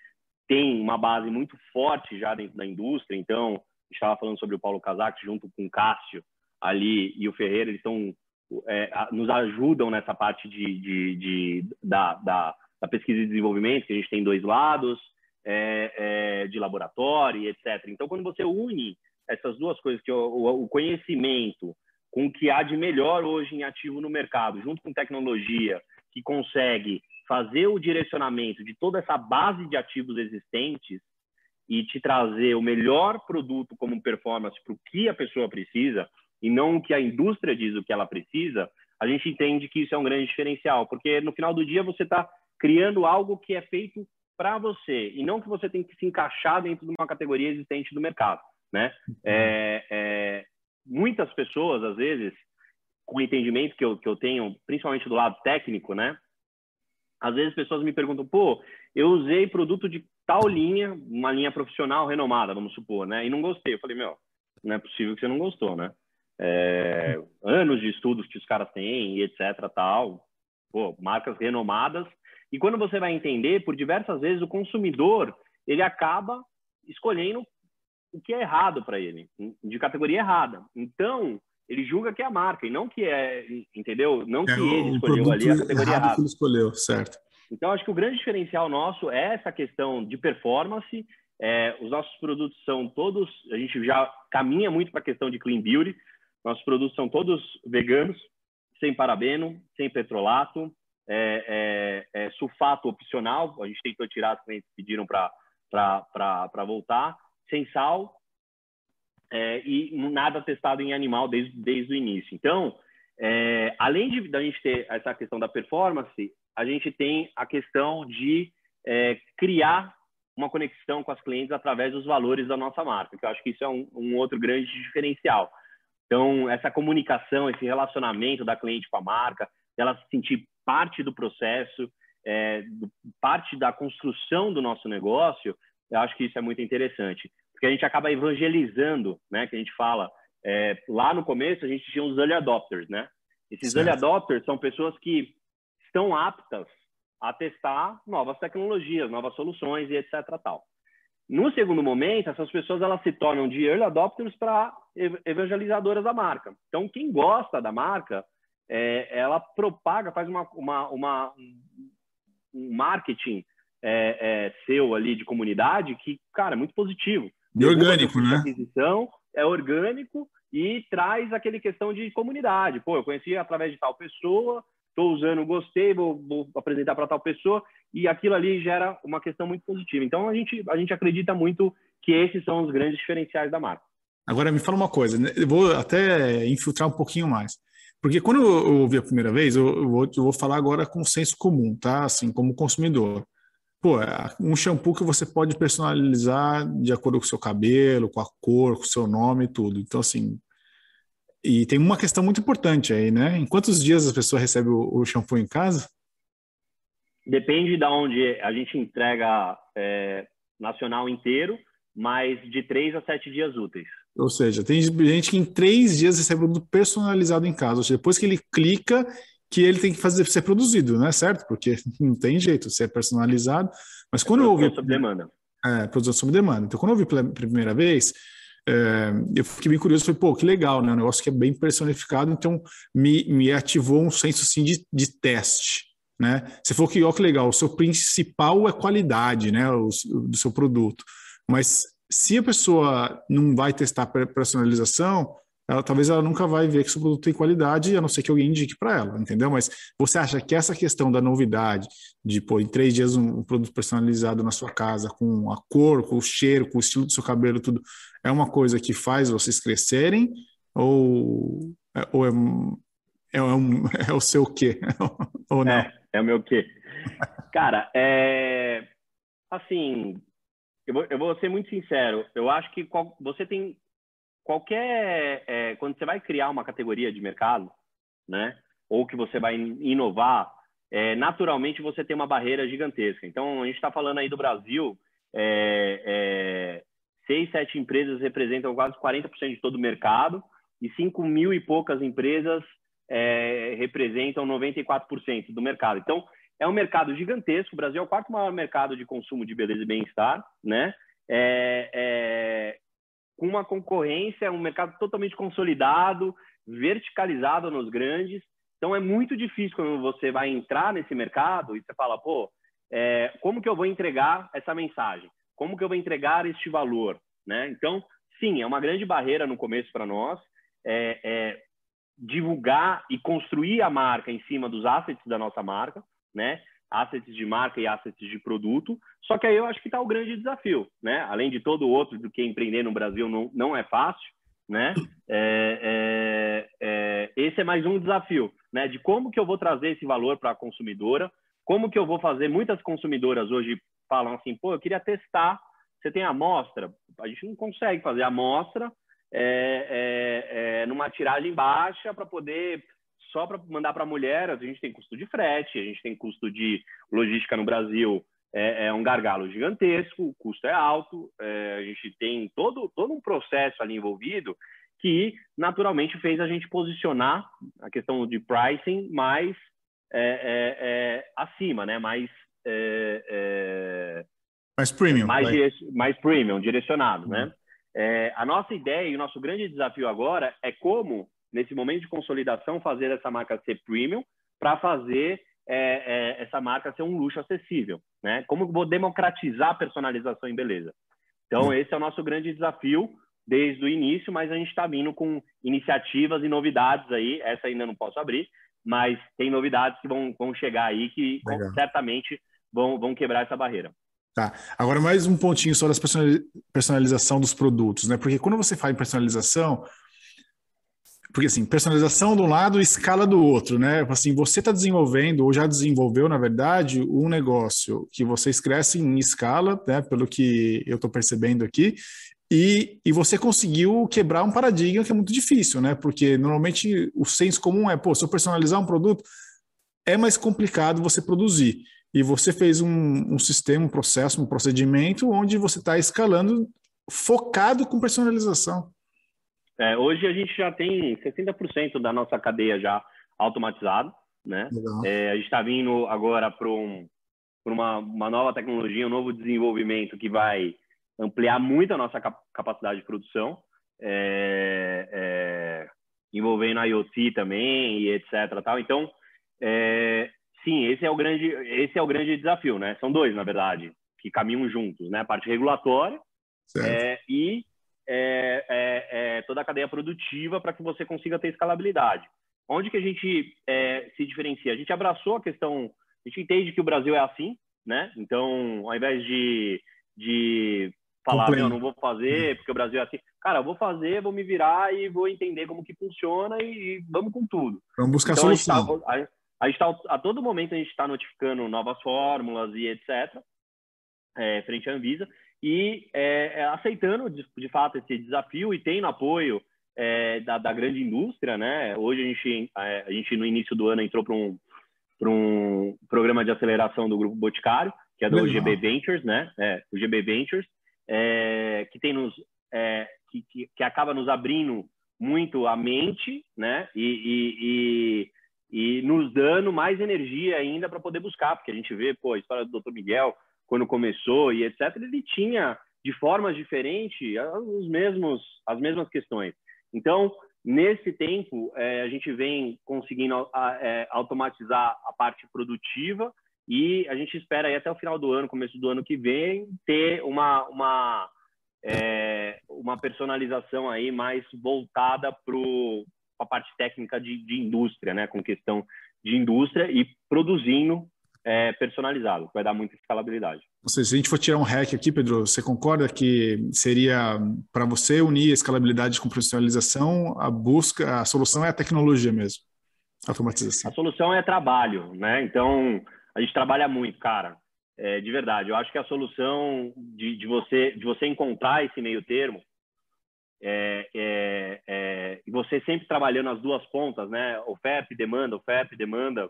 têm uma base muito forte já dentro da indústria, então, estava falando sobre o Paulo Casac junto com o Cássio ali e o Ferreira, eles estão é, nos ajudam nessa parte de, de, de da, da, da, pesquisa e desenvolvimento, que a gente tem dois lados, é, é, de laboratório, etc. Então, quando você une essas duas coisas, que o, o conhecimento com o que há de melhor hoje em ativo no mercado, junto com tecnologia, que consegue fazer o direcionamento de toda essa base de ativos existentes e te trazer o melhor produto como performance para o que a pessoa precisa e não o que a indústria diz o que ela precisa, a gente entende que isso é um grande diferencial, porque no final do dia você está criando algo que é feito para você e não que você tem que se encaixar dentro de uma categoria existente do mercado, né? É, é, muitas pessoas, às vezes, com o entendimento que eu, que eu tenho, principalmente do lado técnico, né? Às vezes pessoas me perguntam, pô, eu usei produto de tal linha, uma linha profissional renomada, vamos supor, né? E não gostei. Eu falei, meu, não é possível que você não gostou, né? É, anos de estudos que os caras têm e etc, tal. Pô, marcas renomadas. E quando você vai entender, por diversas vezes o consumidor, ele acaba escolhendo o que é errado para ele, de categoria errada. Então, ele julga que é a marca e não que é, entendeu? Não que é, ele escolheu ali a categoria errada. Que ele escolheu, certo. Então, acho que o grande diferencial nosso é essa questão de performance. É, os nossos produtos são todos, a gente já caminha muito para a questão de clean beauty. Nossos produtos são todos veganos, sem parabeno, sem petrolato, é, é, é sulfato opcional. A gente tentou tirar, os clientes pediram para voltar, sem sal é, e nada testado em animal desde, desde o início. Então, é, além de a gente ter essa questão da performance, a gente tem a questão de é, criar uma conexão com as clientes através dos valores da nossa marca, que eu acho que isso é um, um outro grande diferencial. Então, essa comunicação, esse relacionamento da cliente com a marca, ela se sentir parte do processo, é, parte da construção do nosso negócio, eu acho que isso é muito interessante porque a gente acaba evangelizando, né? Que a gente fala é, lá no começo a gente tinha os early adopters, né? Esses certo. early adopters são pessoas que estão aptas a testar novas tecnologias, novas soluções e etc. Tal. No segundo momento, essas pessoas elas se tornam de early adopters para evangelizadoras da marca. Então, quem gosta da marca, é, ela propaga, faz uma, uma, uma um marketing é, é, seu ali de comunidade que, cara, é muito positivo. E orgânico, né? Aquisição é orgânico e traz aquele questão de comunidade. Pô, eu conheci através de tal pessoa, estou usando, gostei, vou, vou apresentar para tal pessoa e aquilo ali gera uma questão muito positiva. Então a gente a gente acredita muito que esses são os grandes diferenciais da marca. Agora me fala uma coisa, né? eu vou até infiltrar um pouquinho mais. Porque quando eu ouvi a primeira vez, eu vou, eu vou falar agora com senso comum, tá? Assim, como consumidor pô, é um shampoo que você pode personalizar de acordo com o seu cabelo, com a cor, com o seu nome e tudo. Então, assim, e tem uma questão muito importante aí, né? Em quantos dias a pessoa recebe o, o shampoo em casa? Depende de onde a gente entrega é, nacional inteiro, mas de três a sete dias úteis. Ou seja, tem gente que em três dias recebe o produto personalizado em casa. Ou seja, depois que ele clica, que ele tem que fazer ser produzido, né? Certo? Porque não tem jeito, ser é personalizado. Mas quando é eu ouvi. sob demanda. É, produção sob demanda. Então, quando eu ouvi pela primeira vez, é, eu fiquei bem curioso, falei, pô, que legal, né? Um negócio que é bem personificado, então me, me ativou um senso assim de, de teste. Né? Você falou que, ó, que legal, o seu principal é qualidade né, o, do seu produto. Mas se a pessoa não vai testar personalização, ela talvez ela nunca vai ver que seu produto tem qualidade, a não ser que alguém indique para ela, entendeu? Mas você acha que essa questão da novidade, de pôr em três dias um, um, produto personalizado na sua casa, com a cor, com o cheiro, com o estilo do seu cabelo, tudo, é uma coisa que faz vocês crescerem? Ou, é, ou é, é, um, é o seu quê? ou não? É, é o meu quê? Cara, é. Assim, eu vou, eu vou ser muito sincero. Eu acho que qual, você tem qualquer é, quando você vai criar uma categoria de mercado, né, ou que você vai inovar, é, naturalmente você tem uma barreira gigantesca. Então a gente está falando aí do Brasil, é, é seis, sete empresas representam quase 40% de todo o mercado e cinco mil e poucas empresas é, representam 94% do mercado. Então é um mercado gigantesco. O Brasil é o quarto maior mercado de consumo de beleza e bem-estar, né? É, é, com uma concorrência, um mercado totalmente consolidado, verticalizado nos grandes. Então é muito difícil quando você vai entrar nesse mercado e você fala, pô, é, como que eu vou entregar essa mensagem? Como que eu vou entregar este valor? Né? Então, sim, é uma grande barreira no começo para nós. É, é, divulgar e construir a marca em cima dos assets da nossa marca, né? Assets de marca e assets de produto. Só que aí eu acho que está o grande desafio, né? Além de todo outro do que empreender no Brasil não, não é fácil, né? É, é, é, esse é mais um desafio, né? De como que eu vou trazer esse valor para a consumidora, como que eu vou fazer. Muitas consumidoras hoje falam assim, pô, eu queria testar. Você tem amostra? A gente não consegue fazer amostra é, é, é, numa tiragem baixa para poder só para mandar para a mulher. A gente tem custo de frete, a gente tem custo de logística no Brasil é, é, um gargalo gigantesco, o custo é alto, é, a gente tem todo, todo um processo ali envolvido que naturalmente fez a gente posicionar a questão de pricing mais é, é, é acima, né? Mais é, mais premium, mais, dire... mais premium, direcionado, né? uhum. né? a nossa ideia e o nosso grande desafio agora é como nesse momento de consolidação fazer essa marca ser premium para fazer é, é, essa marca ser um luxo acessível, né? Como vou democratizar a personalização em beleza? Então, uhum. esse é o nosso grande desafio desde o início, mas a gente está vindo com iniciativas e novidades aí. Essa ainda não posso abrir, mas tem novidades que vão, vão chegar aí que Legal. certamente vão, vão quebrar essa barreira. Tá. Agora, mais um pontinho sobre a personalização dos produtos, né? Porque quando você fala em personalização, porque assim, personalização de um lado escala do outro, né? Assim, você está desenvolvendo, ou já desenvolveu, na verdade, um negócio que vocês crescem em escala, né? Pelo que eu estou percebendo aqui, e, e você conseguiu quebrar um paradigma que é muito difícil, né? Porque normalmente o senso comum é, pô, se eu personalizar um produto, é mais complicado você produzir. E você fez um, um sistema, um processo, um procedimento onde você está escalando focado com personalização. É, hoje a gente já tem 60% da nossa cadeia já automatizado, né? É, a gente está vindo agora para um, uma, uma nova tecnologia, um novo desenvolvimento que vai ampliar muito a nossa capacidade de produção, é, é, envolvendo IoT também e etc. Tal. Então, é, sim, esse é o grande esse é o grande desafio, né? São dois, na verdade, que caminham juntos, né? A parte regulatória é, e é, é, é, toda a cadeia produtiva para que você consiga ter escalabilidade. Onde que a gente é, se diferencia? A gente abraçou a questão, a gente entende que o Brasil é assim, né? Então, ao invés de, de falar, não, não vou fazer porque o Brasil é assim, cara, vou fazer, vou me virar e vou entender como que funciona e, e vamos com tudo. Vamos buscar então, solução. A gente está, tá, a todo momento a gente está notificando novas fórmulas e etc. É, frente à Anvisa e é, é, aceitando de, de, fato esse desafio e tendo apoio é, da, da, grande indústria, né? Hoje a gente, é, a gente no início do ano entrou para um, um programa de aceleração do grupo Boticário, que é do Legal. GB Ventures, né? É, o GB Ventures, é, que tem nos que, que, que, acaba nos abrindo muito a mente, né? E, e, e, e nos dando mais energia ainda para poder buscar, porque a gente vê, pô, a história do Dr. Miguel, quando começou e etc, ele tinha de formas diferentes os mesmos, as mesmas questões. Então, nesse tempo, é, a gente vem conseguindo a, é, automatizar a parte produtiva e a gente espera aí até o final do ano, começo do ano que vem, ter uma, uma, é, uma personalização aí mais voltada para a parte técnica de, de indústria, né? com questão de indústria e produzindo é, personalizado, que vai dar muita escalabilidade. Ou seja, se a gente for tirar um hack aqui, Pedro, você concorda que seria para você unir a escalabilidade com profissionalização, a busca, a solução é a tecnologia mesmo, a automatização? A solução é trabalho, né? Então, a gente trabalha muito, cara. É, de verdade, eu acho que a solução de, de, você de você encontrar esse meio termo é, é, é, você sempre trabalhando as duas pontas, né? Oferta e demanda, oferta e demanda,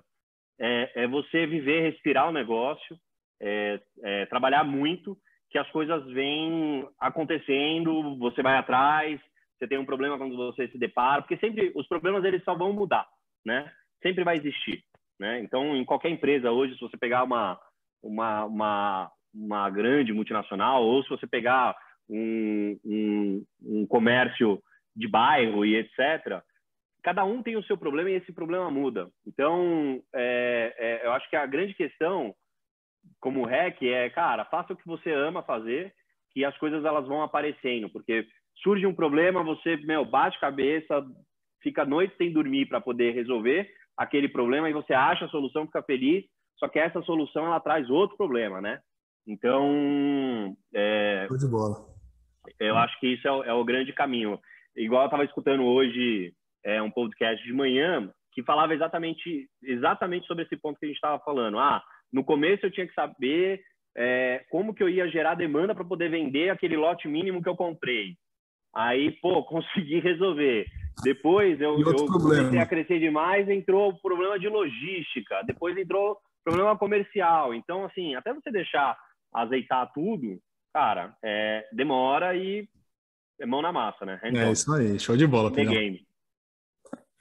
é, é você viver, respirar o negócio, é, é, trabalhar muito, que as coisas vêm acontecendo, você vai atrás, você tem um problema quando você se depara, porque sempre os problemas eles só vão mudar, né? Sempre vai existir, né? Então, em qualquer empresa hoje, se você pegar uma uma, uma, uma grande multinacional ou se você pegar um, um, um comércio de bairro e etc., cada um tem o seu problema e esse problema muda. Então, é, é, eu acho que a grande questão, como REC, é, cara, faça o que você ama fazer, que as coisas elas vão aparecendo, porque surge um problema, você, meu, bate cabeça, fica a noite sem dormir para poder resolver aquele problema e você acha a solução, fica feliz, só que essa solução ela traz outro problema, né? Então, é, de bola. eu acho que isso é o, é o grande caminho. igual eu estava escutando hoje é, um podcast de manhã que falava exatamente, exatamente sobre esse ponto que a gente estava falando. Ah, no começo eu tinha que saber é, como que eu ia gerar demanda para poder vender aquele lote mínimo que eu comprei. Aí, pô, consegui resolver. Depois eu, eu comecei a crescer demais, entrou o problema de logística, depois entrou problema comercial. Então, assim, até você deixar azeitar tudo, cara, é, demora e é mão na massa, né? Então, é isso aí, show de bola. Game.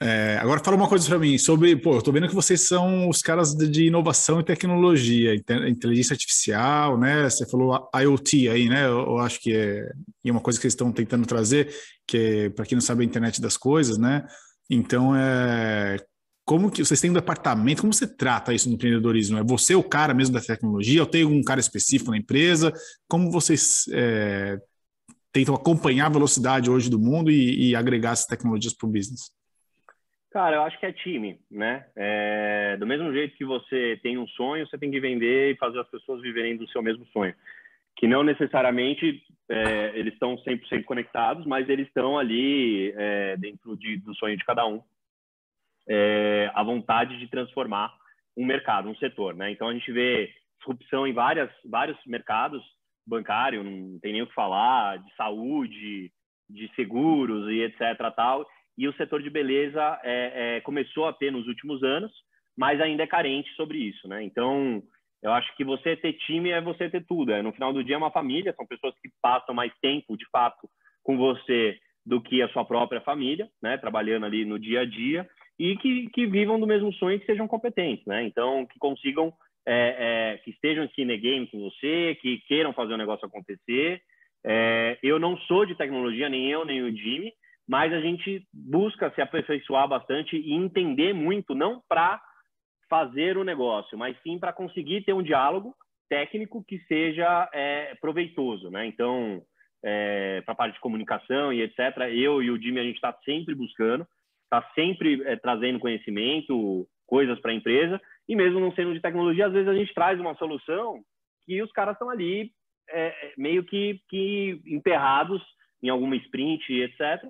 É, agora fala uma coisa para mim sobre, pô, eu tô vendo que vocês são os caras de, inovação e tecnologia, inteligência artificial, né? Você falou IoT aí, né? Eu, eu acho que é, é uma coisa que eles estão tentando trazer, que é, para quem não sabe, a internet das coisas, né? Então, é, como que vocês têm um departamento, como você trata isso no empreendedorismo? É você o cara mesmo da tecnologia? Ou tem um cara específico na empresa? Como vocês é, tentam acompanhar a velocidade hoje do mundo e, e agregar essas tecnologias para o business? Cara, eu acho que é time, né? É, do mesmo jeito que você tem um sonho, você tem que vender e fazer as pessoas viverem do seu mesmo sonho. Que não necessariamente é, eles estão 100% conectados, mas eles estão ali é, dentro de, do sonho de cada um. É, a vontade de transformar um mercado, um setor, né? Então a gente vê disrupção em várias, vários mercados, bancário, não tem nem o que falar, de saúde, de seguros e etc. tal e o setor de beleza é, é, começou a ter nos últimos anos, mas ainda é carente sobre isso, né? Então, eu acho que você ter time é você ter tudo. É, no final do dia é uma família, são pessoas que passam mais tempo, de fato, com você do que a sua própria família, né? Trabalhando ali no dia a dia e que, que vivam do mesmo sonho e que sejam competentes, né? Então, que consigam, é, é, que estejam aqui no game com você, que queiram fazer o negócio acontecer. É, eu não sou de tecnologia, nem eu, nem o Jimmy, mas a gente busca se aperfeiçoar bastante e entender muito, não para fazer o negócio, mas sim para conseguir ter um diálogo técnico que seja é, proveitoso, né? Então, é, para a parte de comunicação e etc., eu e o Jimmy, a gente está sempre buscando, está sempre é, trazendo conhecimento, coisas para a empresa, e mesmo não sendo de tecnologia, às vezes a gente traz uma solução que os caras estão ali é, meio que, que em alguma sprint, etc.,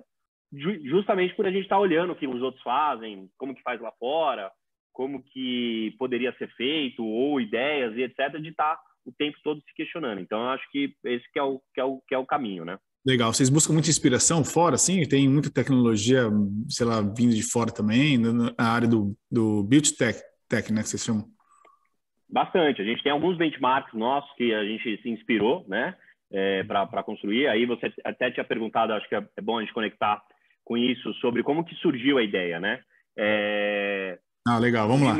justamente por a gente estar tá olhando o que os outros fazem, como que faz lá fora, como que poderia ser feito, ou ideias e etc., de estar tá o tempo todo se questionando. Então, eu acho que esse que é o, que é o, que é o caminho, né? Legal. Vocês buscam muita inspiração fora, sim? Tem muita tecnologia, sei lá, vindo de fora também, na área do, do Build Tech, tech, né, que vocês chamam? Bastante. A gente tem alguns benchmarks nossos que a gente se inspirou, né, é, para construir. Aí você até tinha perguntado, acho que é, é bom a gente conectar com isso sobre como que surgiu a ideia, né? É... Ah, legal, vamos lá.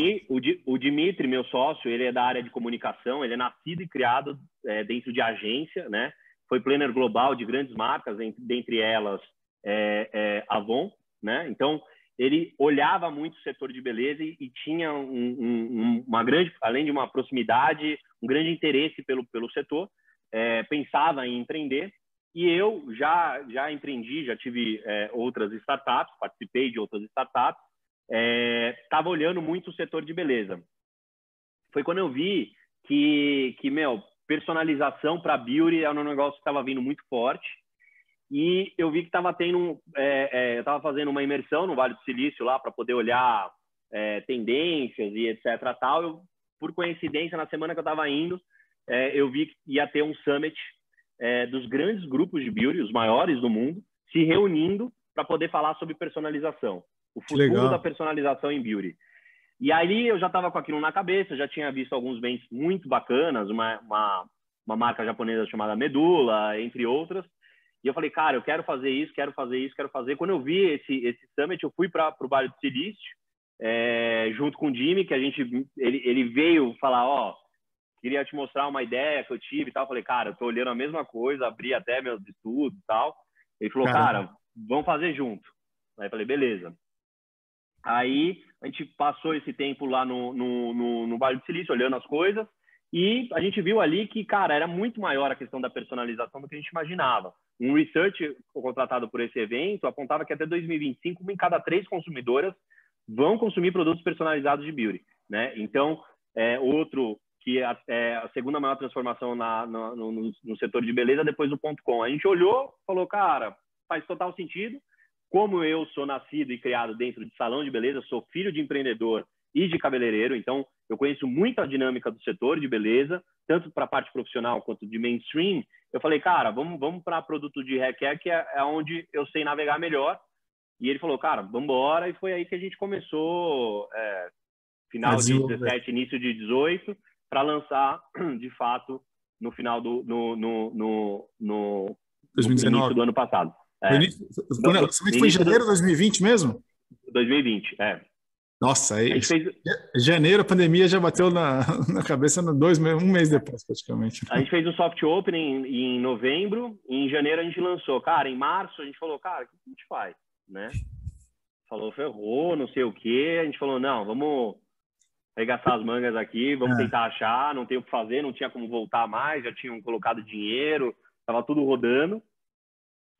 o, Dimitri, meu sócio, ele é da área de comunicação, ele é nascido e criado é, dentro de agência, né? Foi planner global de grandes marcas, dentre elas é, é, Avon, né? Então, ele olhava muito o setor de beleza e, e tinha um, um, uma grande, além de uma proximidade, um grande interesse pelo, pelo setor, é, pensava em empreender e eu já, já empreendi, já tive é, outras startups, participei de outras startups, estava é, olhando muito o setor de beleza. Foi quando eu vi que, que meu, personalização para beauty era um negócio que estava vindo muito forte. E eu vi que estava tendo, é, é, eu estava fazendo uma imersão no Vale do Silício lá para poder olhar é, tendências e etc. Tal. Eu, por coincidência, na semana que eu estava indo, é, eu vi que ia ter um summit é, dos grandes grupos de beauty, os maiores do mundo, se reunindo para poder falar sobre personalização, o futuro da personalização em beauty. E aí eu já estava com aquilo na cabeça, já tinha visto alguns bens muito bacanas, uma, uma, uma marca japonesa chamada Medula, entre outras. E eu falei, cara, eu quero fazer isso, quero fazer isso, quero fazer. Quando eu vi esse, esse summit, eu fui para o Vale do Silício, é, junto com o Jimmy, que a gente, ele, ele veio falar, ó, queria te mostrar uma ideia que eu tive e tal. falei, cara, eu tô olhando a mesma coisa, abri até meus estudos e tal. Ele falou, Caramba. cara, vamos fazer junto. Aí eu falei, beleza. Aí a gente passou esse tempo lá no, no, no, no Vale do Silício, olhando as coisas, e a gente viu ali que, cara, era muito maior a questão da personalização do que a gente imaginava. Um research contratado por esse evento apontava que até 2025, uma em cada três consumidoras vão consumir produtos personalizados de beauty, né? Então, é, outro que é, a segunda maior transformação na, no, no, no, setor de beleza depois do ponto .com. A gente olhou, falou, cara, faz total sentido. como eu sou nascido e criado dentro de salão de beleza, sou filho de empreendedor e de cabeleireiro, então eu conheço muito a dinâmica do setor de beleza, tanto para a parte profissional quanto de mainstream. Eu falei, cara, vamos, vamos para produto de haircare, que é, é onde eu sei navegar melhor. E ele falou, cara, vamos embora. E foi aí que a gente começou, é, final de 17, início de 18, para lançar, de fato, no final do no, no, no, no, 2019. do ano passado. É. Início, o lançamento foi em janeiro de 2020 mesmo? 2020, é. Nossa, aí, fez... janeiro a pandemia já bateu na, na cabeça no dois, um mês depois, praticamente. A gente fez um soft opening em, em novembro, e em janeiro a gente lançou. Cara, em março a gente falou, cara, o que a gente faz? Né? Falou, ferrou, não sei o quê. A gente falou, não, vamos arregaçar as mangas aqui, vamos é. tentar achar, não tem o que fazer, não tinha como voltar mais, já tinham colocado dinheiro, estava tudo rodando.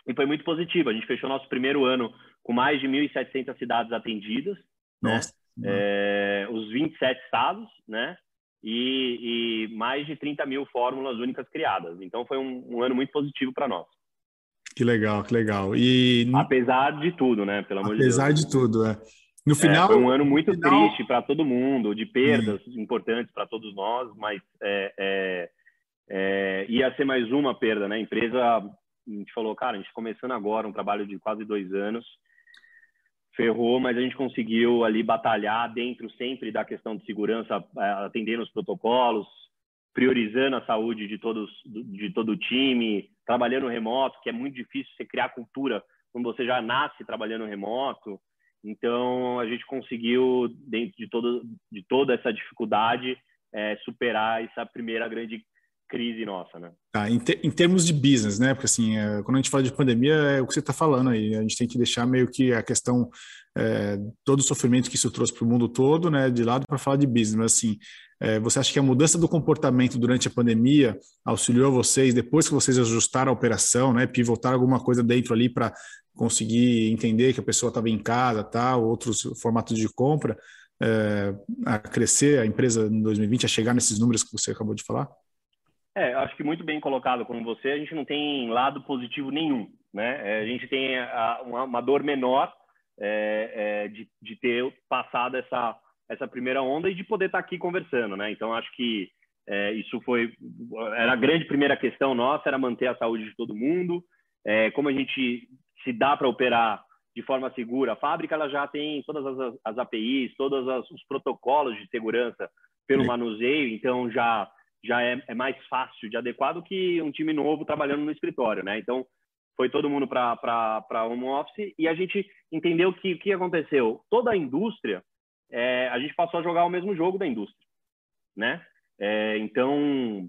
E foi muito positivo. A gente fechou nosso primeiro ano com mais de 1.700 cidades atendidas né? Nossa. É, os 27 estados, né? E, e, mais de 30 mil fórmulas únicas criadas. Então foi um, um ano muito positivo para nós. Que legal, que legal. E apesar de tudo, né? Pelo amor de Deus. Apesar de tudo, é. No final, é, foi um ano muito final... triste para todo mundo, de perdas hum. importantes para todos nós, mas é, é, é, ia ser mais uma perda, né? A empresa, a gente falou, cara, a gente começando agora um trabalho de quase dois anos, ferrou, mas a gente conseguiu ali batalhar dentro sempre da questão de segurança, é, atendendo os protocolos, priorizando a saúde de todos de todo o time, trabalhando remoto, que é muito difícil você criar cultura quando você já nasce trabalhando remoto. Então a gente conseguiu dentro de todo de toda essa dificuldade é, superar essa primeira grande crise nossa, né? Tá, em, em, termos de business, né? Porque assim, é, quando a gente fala de pandemia, é o que você está falando aí. A gente tem que deixar meio que a questão, é, todo o sofrimento que isso trouxe para o mundo todo, né? De lado para falar de business. Mas assim, é, você acha que a mudança do comportamento durante a pandemia auxiliou vocês depois que vocês ajustaram a operação, né? Pivotaram alguma coisa dentro ali para conseguir entender que a pessoa estava em casa, tal, outros formatos de compra, é, a crescer a empresa em 2020, a chegar nesses números que você acabou de falar? É, acho que muito bem colocado como você, a gente não tem lado positivo nenhum, né? É, a gente tem a, uma, uma, dor menor é, é, de, de, ter passado essa, essa primeira onda e de poder estar aqui conversando, né? Então, acho que é, isso foi... Era a grande primeira questão nossa, era manter a saúde de todo mundo, é, como a gente se dá para operar de forma segura. A fábrica ela já tem todas as, as APIs, todos os protocolos de segurança pelo manuseio, então já já é, é mais fácil de adequar do que um time novo trabalhando no escritório, né? Então, foi todo mundo para home office e a gente entendeu que o que aconteceu? Toda a indústria, é, a gente passou a jogar o mesmo jogo da indústria, né? É, então,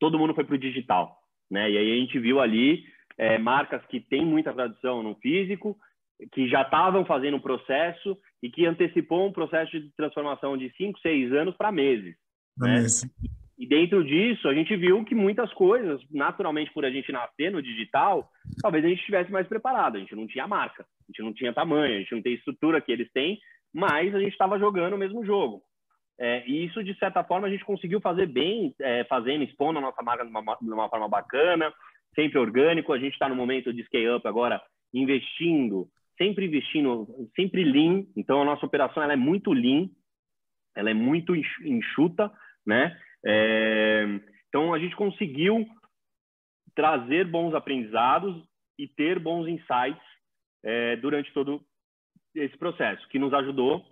todo mundo foi para o digital, né? E aí a gente viu ali é, marcas que têm muita tradição no físico, que já estavam fazendo um processo e que antecipou um processo de transformação de cinco, seis anos para meses. Né? E dentro disso, a gente viu que muitas coisas, naturalmente por a gente nascer no digital, talvez a gente estivesse mais preparado. A gente não tinha marca, a gente não tinha tamanho, a gente não tem estrutura que eles têm, mas a gente estava jogando o mesmo jogo. É, e isso, de certa forma, a gente conseguiu fazer bem, é, fazendo, expondo a nossa marca de uma, de uma forma bacana, sempre orgânico. A gente está no momento de scale-up agora, investindo, sempre investindo, sempre lean. Então, a nossa operação ela é muito lean, ela é muito enxuta, né? É, então, a gente conseguiu trazer bons aprendizados e ter bons insights é, durante todo esse processo, que nos ajudou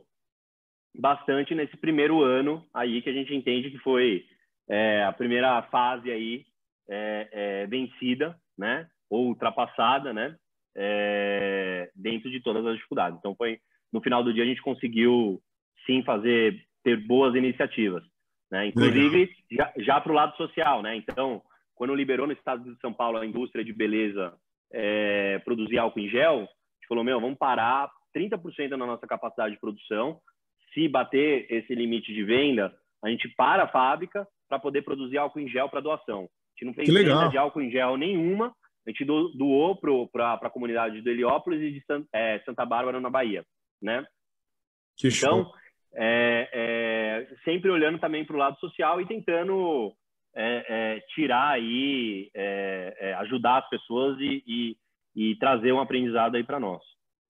bastante nesse primeiro ano aí que a gente entende que foi é, a primeira fase aí é, é, vencida, né, ou ultrapassada, né, é, dentro de todas as dificuldades. Então foi no final do dia a gente conseguiu sim fazer ter boas iniciativas. Né? Inclusive, já, já para o lado social. Né? Então, quando liberou no estado de São Paulo a indústria de beleza é, produzir álcool em gel, a gente falou, meu, vamos parar 30% da nossa capacidade de produção. Se bater esse limite de venda, a gente para a fábrica para poder produzir álcool em gel para doação. Gente não fez venda de álcool em gel nenhuma, a gente doou para a comunidade de Heliópolis e de é, Santa Bárbara, na Bahia. Né? Que então, show é, é, sempre olhando também para o lado social e tentando é, é tirar aí, é, ajudar as pessoas e, e, e trazer um aprendizado aí para nós.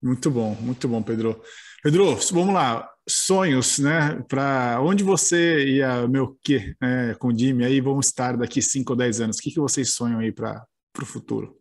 Muito bom, muito bom, Pedro. Pedro, vamos lá. Sonhos, né? Para onde você e a meu que é, com o Jimmy aí vão estar daqui 5 ou 10 anos? O que, que vocês sonham aí para o futuro?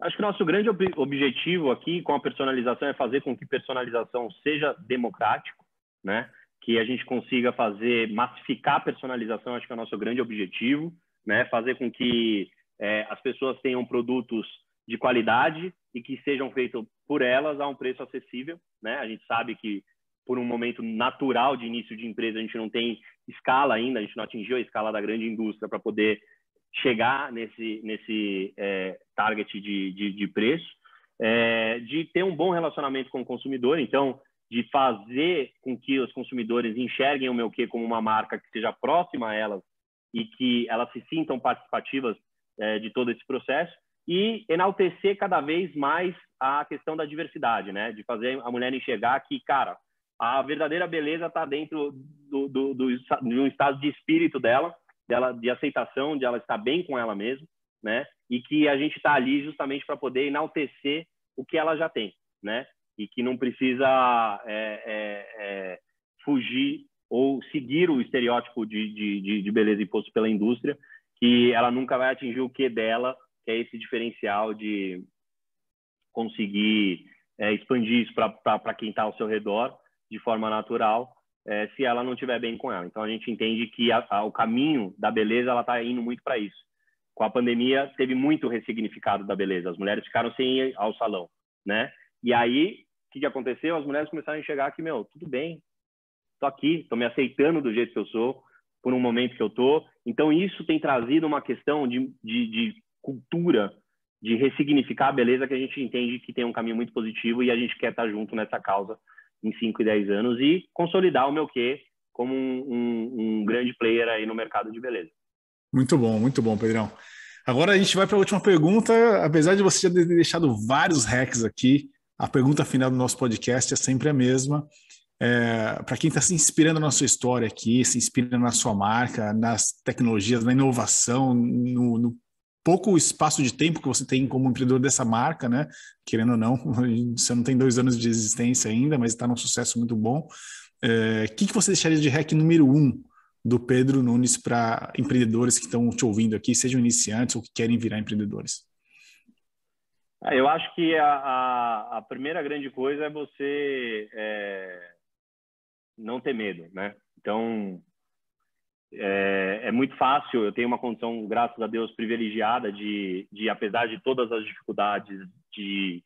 Acho que nosso grande ob objetivo aqui com a personalização é fazer com que personalização seja democrático, né? Que a gente consiga fazer, massificar a personalização, acho que é o nosso grande objetivo, né? Fazer com que é, as pessoas tenham produtos de qualidade e que sejam feitos por elas a um preço acessível, né? A gente sabe que por um momento natural de início de empresa a gente não tem escala ainda, a gente não atingiu a escala da grande indústria para poder chegar nesse, nesse é, target de, de, de preço, é, de ter um bom relacionamento com o consumidor, então, de fazer com que os consumidores enxerguem o meu que como uma marca que seja próxima a elas e que elas se sintam participativas é, de todo esse processo e enaltecer cada vez mais a questão da diversidade, né? De fazer a mulher enxergar que, cara, a verdadeira beleza está dentro do, do, do, de um estado de espírito dela dela de aceitação, de ela estar bem com ela mesma, né? E que a gente está ali justamente para poder enaltecer o que ela já tem, né? E que não precisa é, é, é, fugir ou seguir o estereótipo de, de, de, beleza imposto pela indústria, que ela nunca vai atingir o que dela, que é esse diferencial de conseguir é, expandir isso para quem está ao seu redor de forma natural é, se ela não estiver bem com ela. Então a gente entende que a, a, o caminho da beleza ela está indo muito para isso. Com a pandemia teve muito ressignificado da beleza. As mulheres ficaram sem ir ao salão, né? E aí o que, que aconteceu? As mulheres começaram a enxergar que meu, tudo bem, tô aqui, tô me aceitando do jeito que eu sou, por um momento que eu tô. Então isso tem trazido uma questão de, de, de cultura de ressignificar a beleza que a gente entende que tem um caminho muito positivo e a gente quer estar junto nessa causa em 5 e 10 anos e consolidar o meu quê como um, um, um, grande player aí no mercado de beleza. Muito bom, muito bom, Pedrão. Agora a gente vai para a última pergunta. Apesar de você já ter deixado vários hacks aqui, a pergunta final do nosso podcast é sempre a mesma. É, para quem está se inspirando na sua história aqui, se inspirando na sua marca, nas tecnologias, na inovação, no, no pouco espaço de tempo que você tem como empreendedor dessa marca, né? Querendo ou não, você não tem dois anos de existência ainda, mas está num sucesso muito bom. O é, que, que você deixaria de hack número um do Pedro Nunes para empreendedores que estão te ouvindo aqui, sejam iniciantes ou que querem virar empreendedores? Ah, eu acho que a, a, a, primeira grande coisa é você é, não ter medo, né? Então, é, é, muito fácil, eu tenho uma condição, graças a Deus, privilegiada de, de apesar de todas as dificuldades, de,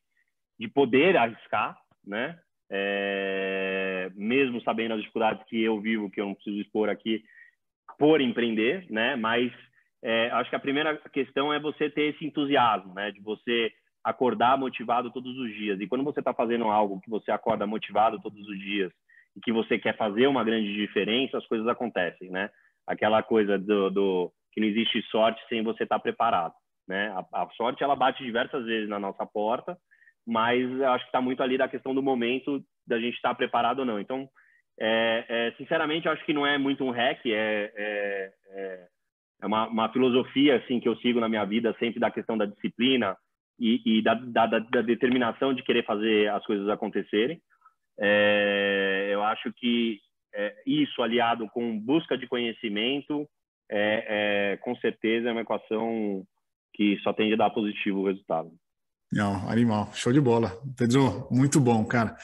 de poder arriscar, né? É, mesmo sabendo as dificuldades que eu vivo, que eu não preciso expor aqui, por empreender, né? Mas é, acho que a primeira questão é você ter esse entusiasmo, né? De você acordar motivado todos os dias. E quando você está fazendo algo que você acorda motivado todos os dias e que você quer fazer uma grande diferença, as coisas acontecem, né? Aquela coisa do, do que não existe sorte sem você estar preparado, né? A, a, sorte ela bate diversas vezes na nossa porta, mas acho que está muito ali da questão do momento da gente estar preparado ou não. Então, é, é, sinceramente, acho que não é muito um hack, é, é, é, é uma, uma, filosofia assim que eu sigo na minha vida, sempre da questão da disciplina e, e da, da, da, determinação de querer fazer as coisas acontecerem. É, eu acho que é, isso aliado com busca de conhecimento, é, é, com certeza é uma equação que só tende a dar positivo o resultado. Não, animal, show de bola. Pedro, muito bom, cara.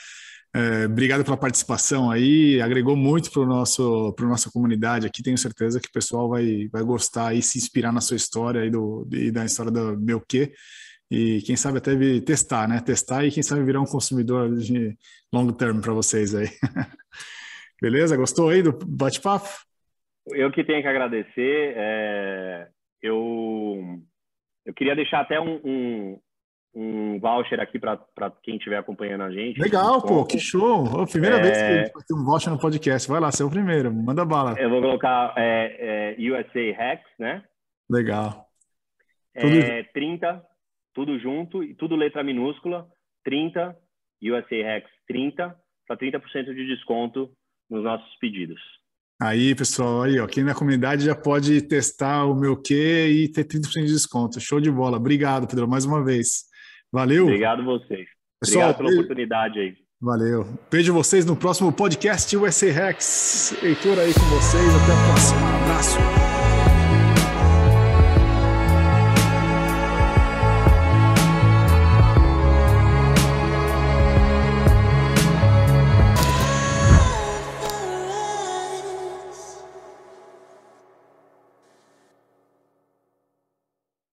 É, obrigado pela participação aí, agregou muito para nosso para nossa comunidade aqui. Tenho certeza que o pessoal vai, vai gostar e se inspirar na sua história e, do, e da história do meu quê e quem sabe até testar, né? Testar e quem sabe virar um consumidor de long term para vocês aí. Beleza? Gostou aí do bate-papo? Eu que tenho que agradecer. É, eu, eu queria deixar até um, um, um voucher aqui para quem estiver acompanhando a gente. Legal, pô, que show! primeira é... vez que a gente vai ter um voucher no podcast. Vai lá, você é o primeiro, manda bala. Eu vou colocar é, é, USA Hacks, né? Legal. Tudo... É, 30, tudo junto, e tudo letra minúscula, 30, USA Hacks 30, para 30% de desconto nos nossos pedidos. Aí, pessoal, aí, ó, quem na comunidade já pode testar o meu quê e ter 30% de desconto. Show de bola. Obrigado, Pedro, mais uma vez. Valeu. Obrigado vocês. Pessoal, Obrigado pela beijo. oportunidade aí. Valeu. Vejo vocês no próximo podcast USA Rex. Heitor aí com vocês. Até a próxima. Um abraço.